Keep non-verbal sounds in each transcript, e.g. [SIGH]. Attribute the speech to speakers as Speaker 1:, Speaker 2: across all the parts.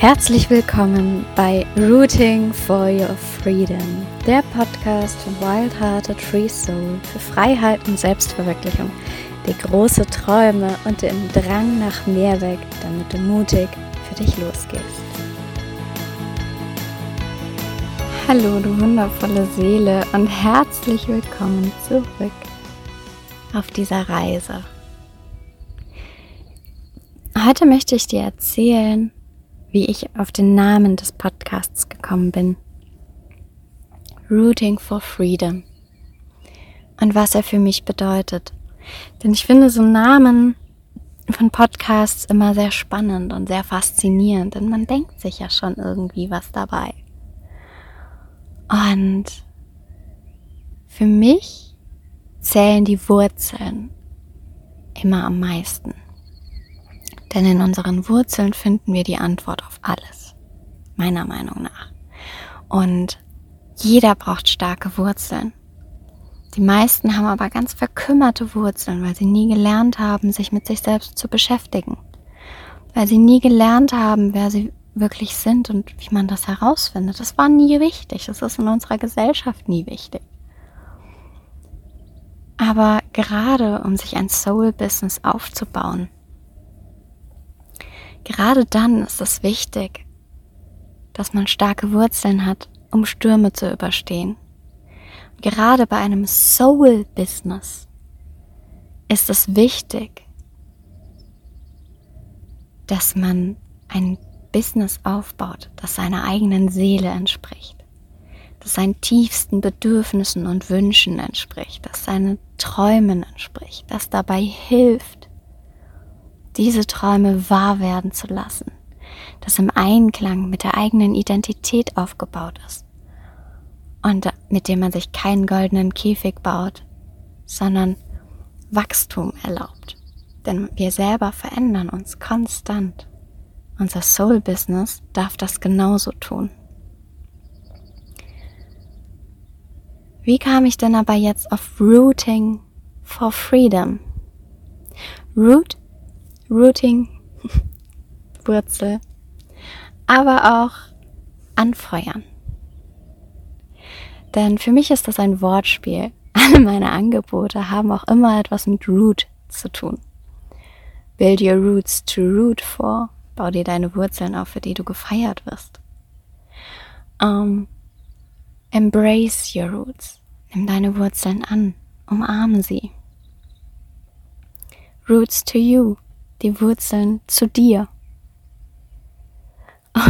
Speaker 1: Herzlich willkommen bei Rooting for Your Freedom, der Podcast von Wild Hearted Free Soul für Freiheit und Selbstverwirklichung, die große Träume und den Drang nach mehr weg, damit du mutig für dich losgehst. Hallo, du wundervolle Seele und herzlich willkommen zurück auf dieser Reise. Heute möchte ich dir erzählen, wie ich auf den Namen des Podcasts gekommen bin. Rooting for Freedom. Und was er für mich bedeutet. Denn ich finde so Namen von Podcasts immer sehr spannend und sehr faszinierend, denn man denkt sich ja schon irgendwie was dabei. Und für mich zählen die Wurzeln immer am meisten. Denn in unseren Wurzeln finden wir die Antwort auf alles. Meiner Meinung nach. Und jeder braucht starke Wurzeln. Die meisten haben aber ganz verkümmerte Wurzeln, weil sie nie gelernt haben, sich mit sich selbst zu beschäftigen. Weil sie nie gelernt haben, wer sie wirklich sind und wie man das herausfindet. Das war nie wichtig. Das ist in unserer Gesellschaft nie wichtig. Aber gerade um sich ein Soul-Business aufzubauen, Gerade dann ist es wichtig, dass man starke Wurzeln hat, um Stürme zu überstehen. Gerade bei einem Soul-Business ist es wichtig, dass man ein Business aufbaut, das seiner eigenen Seele entspricht, das seinen tiefsten Bedürfnissen und Wünschen entspricht, das seinen Träumen entspricht, das dabei hilft, diese Träume wahr werden zu lassen, das im Einklang mit der eigenen Identität aufgebaut ist und mit dem man sich keinen goldenen Käfig baut, sondern Wachstum erlaubt. Denn wir selber verändern uns konstant. Unser Soul-Business darf das genauso tun. Wie kam ich denn aber jetzt auf Rooting for Freedom? Root Rooting, Wurzel, aber auch anfeuern. Denn für mich ist das ein Wortspiel. [LAUGHS] Alle meine Angebote haben auch immer etwas mit Root zu tun. Build your roots to root for. Bau dir deine Wurzeln auf, für die du gefeiert wirst. Um, embrace your roots. Nimm deine Wurzeln an. Umarme sie. Roots to you die Wurzeln zu dir.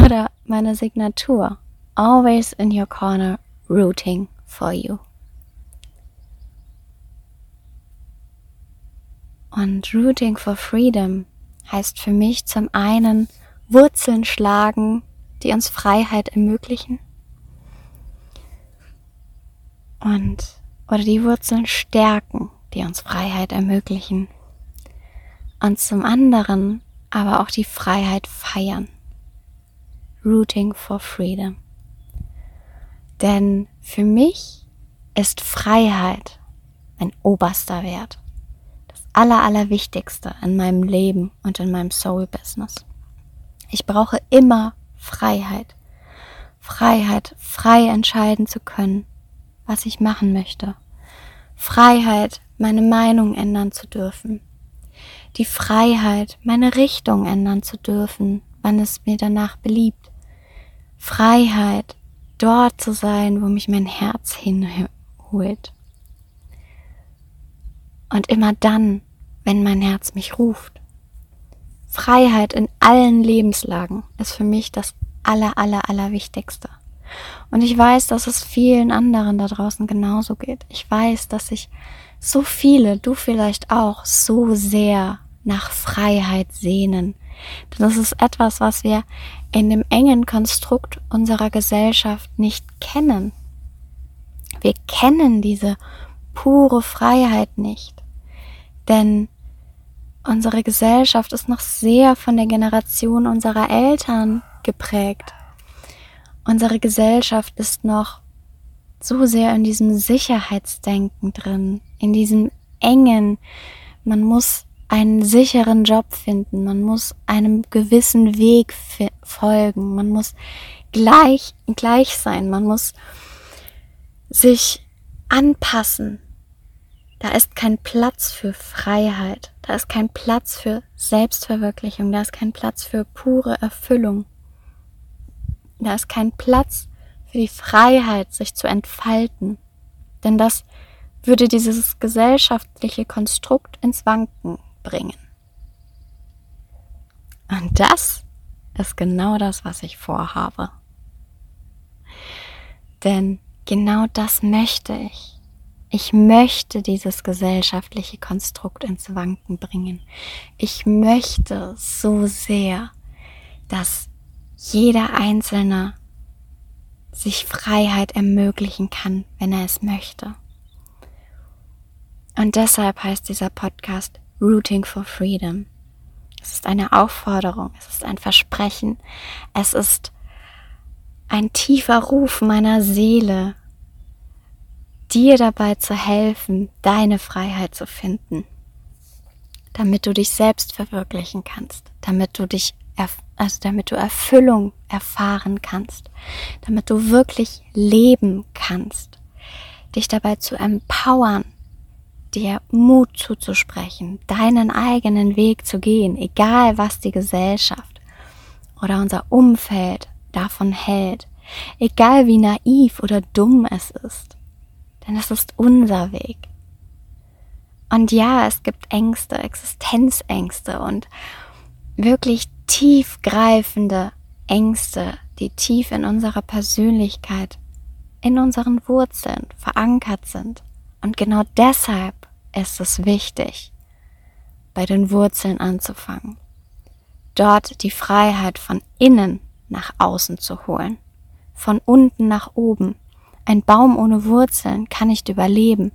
Speaker 1: Oder meine Signatur, always in your corner, rooting for you. Und Rooting for Freedom heißt für mich zum einen Wurzeln schlagen, die uns Freiheit ermöglichen. Und oder die Wurzeln stärken, die uns Freiheit ermöglichen und zum anderen aber auch die Freiheit feiern. Rooting for Freedom. Denn für mich ist Freiheit mein oberster Wert. Das aller, allerwichtigste in meinem Leben und in meinem Soul Business. Ich brauche immer Freiheit. Freiheit, frei entscheiden zu können, was ich machen möchte. Freiheit, meine Meinung ändern zu dürfen die Freiheit, meine Richtung ändern zu dürfen, wann es mir danach beliebt. Freiheit, dort zu sein, wo mich mein Herz hinholt. Und immer dann, wenn mein Herz mich ruft. Freiheit in allen Lebenslagen ist für mich das aller, aller, aller Wichtigste. Und ich weiß, dass es vielen anderen da draußen genauso geht. Ich weiß, dass sich so viele, du vielleicht auch, so sehr nach Freiheit sehnen. Denn das ist etwas, was wir in dem engen Konstrukt unserer Gesellschaft nicht kennen. Wir kennen diese pure Freiheit nicht. Denn unsere Gesellschaft ist noch sehr von der Generation unserer Eltern geprägt. Unsere Gesellschaft ist noch so sehr in diesem Sicherheitsdenken drin, in diesem engen, man muss einen sicheren Job finden, man muss einem gewissen Weg folgen, man muss gleich, gleich sein, man muss sich anpassen. Da ist kein Platz für Freiheit, da ist kein Platz für Selbstverwirklichung, da ist kein Platz für pure Erfüllung. Da ist kein Platz für die Freiheit, sich zu entfalten. Denn das würde dieses gesellschaftliche Konstrukt ins Wanken bringen. Und das ist genau das, was ich vorhabe. Denn genau das möchte ich. Ich möchte dieses gesellschaftliche Konstrukt ins Wanken bringen. Ich möchte so sehr, dass jeder Einzelne sich Freiheit ermöglichen kann, wenn er es möchte. Und deshalb heißt dieser Podcast Rooting for Freedom. Es ist eine Aufforderung, es ist ein Versprechen, es ist ein tiefer Ruf meiner Seele, dir dabei zu helfen, deine Freiheit zu finden, damit du dich selbst verwirklichen kannst, damit du dich, also damit du Erfüllung erfahren kannst, damit du wirklich leben kannst, dich dabei zu empowern, dir Mut zuzusprechen, deinen eigenen Weg zu gehen, egal was die Gesellschaft oder unser Umfeld davon hält, egal wie naiv oder dumm es ist. Denn es ist unser Weg. Und ja, es gibt Ängste, Existenzängste und wirklich tiefgreifende Ängste, die tief in unserer Persönlichkeit, in unseren Wurzeln verankert sind. Und genau deshalb ist es wichtig, bei den Wurzeln anzufangen. Dort die Freiheit von innen nach außen zu holen, von unten nach oben. Ein Baum ohne Wurzeln kann nicht überleben.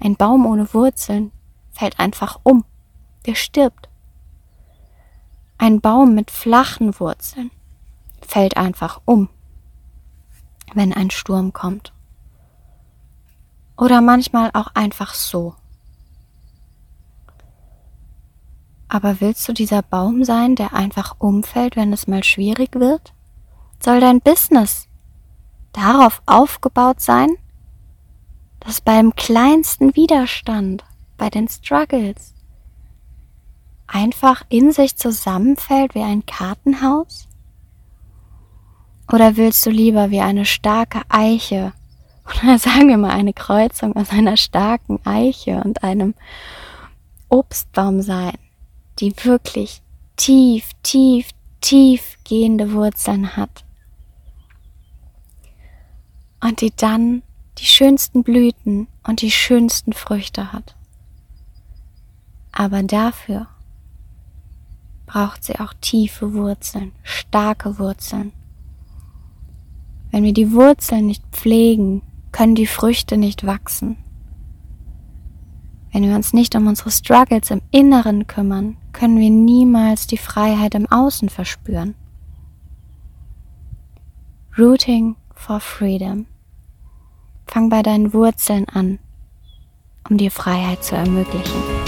Speaker 1: Ein Baum ohne Wurzeln fällt einfach um, der stirbt. Ein Baum mit flachen Wurzeln fällt einfach um, wenn ein Sturm kommt. Oder manchmal auch einfach so. Aber willst du dieser Baum sein, der einfach umfällt, wenn es mal schwierig wird? Soll dein Business darauf aufgebaut sein, dass beim kleinsten Widerstand, bei den Struggles, einfach in sich zusammenfällt wie ein Kartenhaus? Oder willst du lieber wie eine starke Eiche oder [LAUGHS] sagen wir mal eine Kreuzung aus einer starken Eiche und einem Obstbaum sein, die wirklich tief, tief, tief gehende Wurzeln hat und die dann die schönsten Blüten und die schönsten Früchte hat. Aber dafür braucht sie auch tiefe Wurzeln, starke Wurzeln. Wenn wir die Wurzeln nicht pflegen, können die Früchte nicht wachsen. Wenn wir uns nicht um unsere Struggles im Inneren kümmern, können wir niemals die Freiheit im Außen verspüren. Rooting for Freedom. Fang bei deinen Wurzeln an, um dir Freiheit zu ermöglichen.